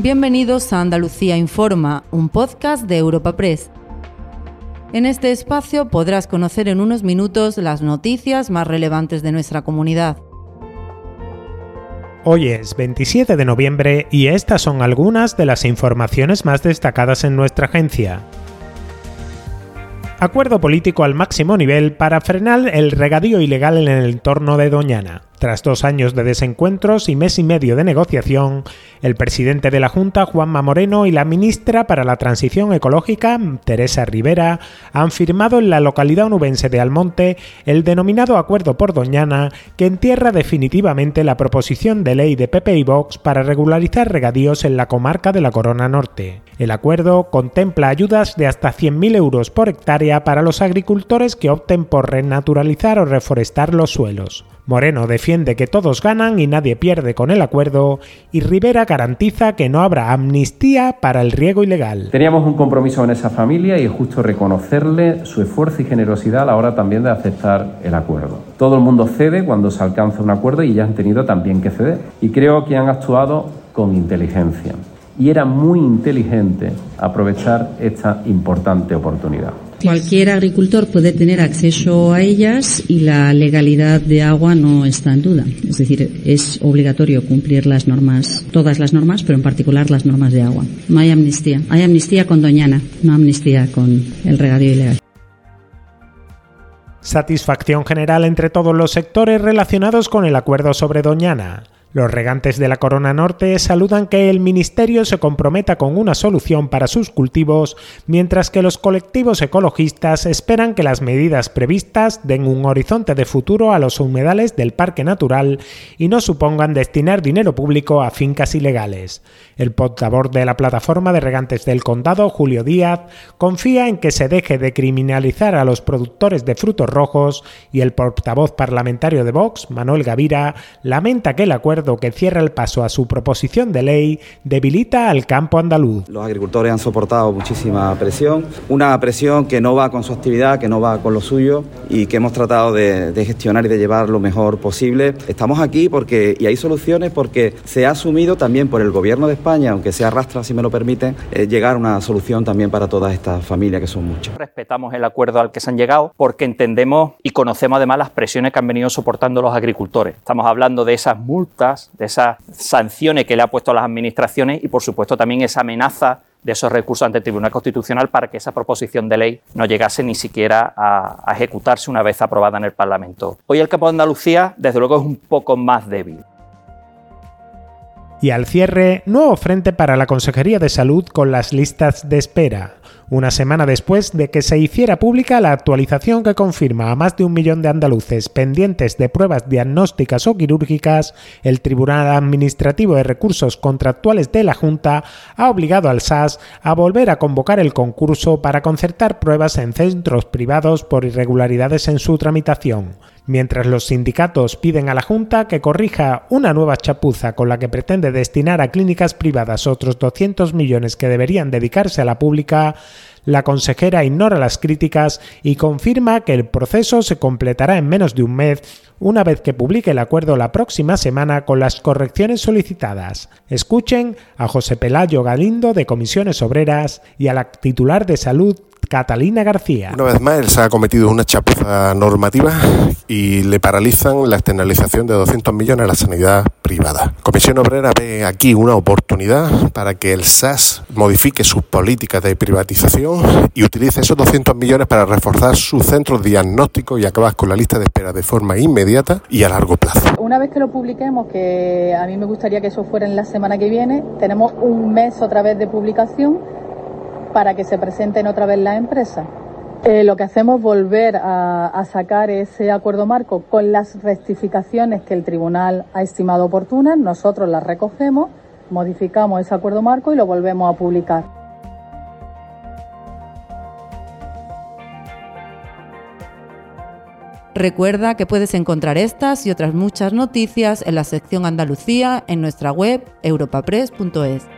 Bienvenidos a Andalucía Informa, un podcast de Europa Press. En este espacio podrás conocer en unos minutos las noticias más relevantes de nuestra comunidad. Hoy es 27 de noviembre y estas son algunas de las informaciones más destacadas en nuestra agencia. Acuerdo político al máximo nivel para frenar el regadío ilegal en el entorno de Doñana. Tras dos años de desencuentros y mes y medio de negociación, el presidente de la Junta, Juanma Moreno, y la ministra para la Transición Ecológica, Teresa Rivera, han firmado en la localidad onubense de Almonte el denominado Acuerdo por Doñana, que entierra definitivamente la proposición de ley de PP y Vox para regularizar regadíos en la comarca de la Corona Norte. El acuerdo contempla ayudas de hasta 100.000 euros por hectárea para los agricultores que opten por renaturalizar o reforestar los suelos. Moreno defiende que todos ganan y nadie pierde con el acuerdo y Rivera garantiza que no habrá amnistía para el riego ilegal. Teníamos un compromiso con esa familia y es justo reconocerle su esfuerzo y generosidad a la hora también de aceptar el acuerdo. Todo el mundo cede cuando se alcanza un acuerdo y ya han tenido también que ceder. Y creo que han actuado con inteligencia. Y era muy inteligente aprovechar esta importante oportunidad. Cualquier agricultor puede tener acceso a ellas y la legalidad de agua no está en duda. Es decir, es obligatorio cumplir las normas, todas las normas, pero en particular las normas de agua. No hay amnistía. Hay amnistía con Doñana, no amnistía con el regadío ilegal. Satisfacción general entre todos los sectores relacionados con el acuerdo sobre Doñana. Los regantes de la Corona Norte saludan que el Ministerio se comprometa con una solución para sus cultivos, mientras que los colectivos ecologistas esperan que las medidas previstas den un horizonte de futuro a los humedales del Parque Natural y no supongan destinar dinero público a fincas ilegales. El portavoz de la plataforma de regantes del condado, Julio Díaz, confía en que se deje de criminalizar a los productores de frutos rojos y el portavoz parlamentario de Vox, Manuel Gavira, lamenta que el acuerdo que cierra el paso a su proposición de ley debilita al campo andaluz. Los agricultores han soportado muchísima presión, una presión que no va con su actividad, que no va con lo suyo y que hemos tratado de, gestionar y de llevar lo mejor posible. Estamos aquí porque, y hay soluciones porque se ha asumido también por el Gobierno de España, aunque se arrastra, si me lo permiten, eh, llegar a una solución también para todas estas familias que son muchas. Respetamos el acuerdo al que se han llegado porque entendemos y conocemos además las presiones que han venido soportando los agricultores. Estamos hablando de esas multas de esas sanciones que le ha puesto a las administraciones y, por supuesto, también esa amenaza de esos recursos ante el Tribunal Constitucional para que esa proposición de ley no llegase ni siquiera a, a ejecutarse una vez aprobada en el Parlamento. Hoy el campo de Andalucía, desde luego, es un poco más débil. Y al cierre, nuevo frente para la Consejería de Salud con las listas de espera una semana después de que se hiciera pública la actualización que confirma a más de un millón de andaluces pendientes de pruebas diagnósticas o quirúrgicas, el Tribunal Administrativo de Recursos Contractuales de la Junta ha obligado al SAS a volver a convocar el concurso para concertar pruebas en centros privados por irregularidades en su tramitación. Mientras los sindicatos piden a la Junta que corrija una nueva chapuza con la que pretende destinar a clínicas privadas otros 200 millones que deberían dedicarse a la pública, la consejera ignora las críticas y confirma que el proceso se completará en menos de un mes, una vez que publique el acuerdo la próxima semana con las correcciones solicitadas. Escuchen a José Pelayo Galindo de Comisiones Obreras y a la titular de Salud Catalina García. Una vez más, él se ha cometido una chapuza normativa y le paralizan la externalización de 200 millones a la sanidad privada. Comisión Obrera ve aquí una oportunidad para que el SAS modifique sus políticas de privatización y utilice esos 200 millones para reforzar sus centros diagnósticos y acabar con la lista de espera de forma inmediata y a largo plazo. Una vez que lo publiquemos, que a mí me gustaría que eso fuera en la semana que viene, tenemos un mes otra vez de publicación para que se presenten otra vez las empresas. Eh, lo que hacemos es volver a, sacar ese acuerdo marco con las rectificaciones que el tribunal ha estimado oportunas, nosotros las recogemos, modificamos ese acuerdo marco y lo volvemos a publicar. Recuerda que puedes encontrar estas y otras muchas noticias en la sección Andalucía en nuestra web europapress.es.